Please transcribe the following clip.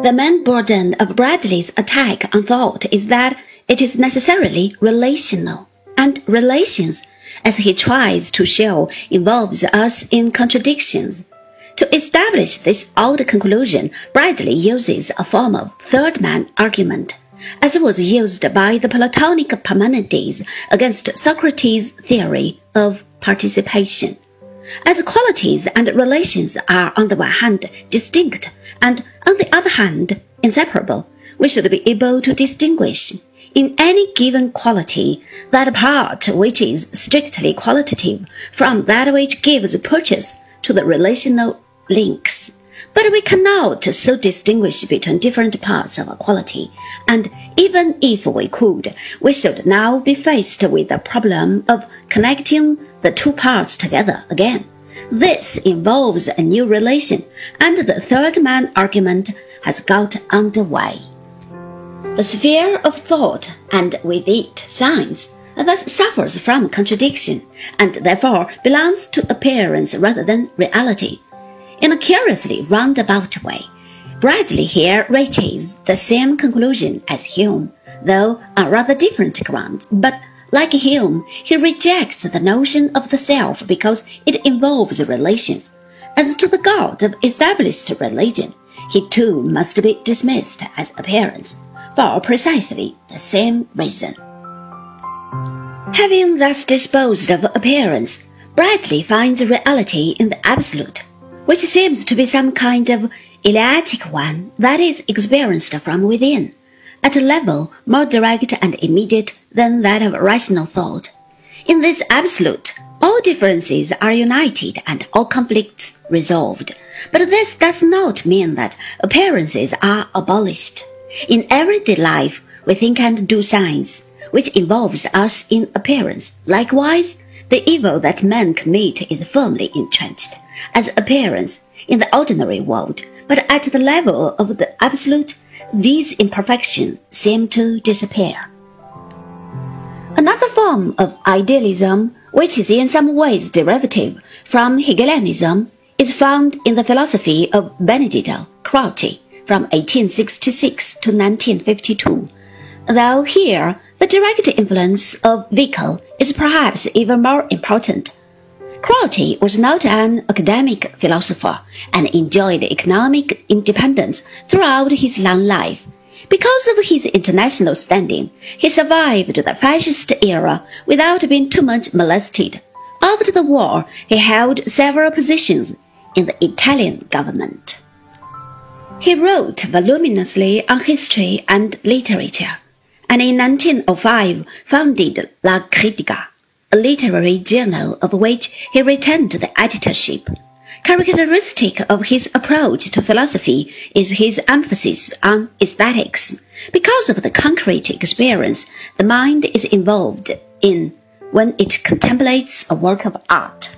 The main burden of Bradley's attack on thought is that it is necessarily relational, and relations, as he tries to show, involves us in contradictions. To establish this odd conclusion, Bradley uses a form of third man argument, as was used by the Platonic Parmenides against Socrates' theory of participation. As qualities and relations are on the one hand distinct and on the other hand inseparable, we should be able to distinguish in any given quality that part which is strictly qualitative from that which gives purchase to the relational links. But we cannot so distinguish between different parts of a quality, and even if we could, we should now be faced with the problem of connecting the two parts together again. This involves a new relation, and the third man argument has got underway. The sphere of thought, and with it science, thus suffers from contradiction, and therefore belongs to appearance rather than reality in a curiously roundabout way. Bradley here reaches the same conclusion as Hume, though on rather different grounds. But like Hume, he rejects the notion of the self because it involves relations. As to the God of established religion, he too must be dismissed as appearance, for precisely the same reason. Having thus disposed of appearance, Bradley finds reality in the absolute which seems to be some kind of eleatic one that is experienced from within, at a level more direct and immediate than that of rational thought. In this absolute, all differences are united and all conflicts resolved. But this does not mean that appearances are abolished. In everyday life, we think and do science, which involves us in appearance. Likewise, the evil that men commit is firmly entrenched as appearance in the ordinary world, but at the level of the absolute, these imperfections seem to disappear. Another form of idealism, which is in some ways derivative from Hegelianism, is found in the philosophy of Benedetto Croce from 1866 to 1952, though here the direct influence of Vico is perhaps even more important Croce was not an academic philosopher and enjoyed economic independence throughout his long life. Because of his international standing, he survived the fascist era without being too much molested. After the war, he held several positions in the Italian government. He wrote voluminously on history and literature, and in 1905 founded La Critica a literary journal of which he retained the editorship. Characteristic of his approach to philosophy is his emphasis on aesthetics. Because of the concrete experience the mind is involved in when it contemplates a work of art.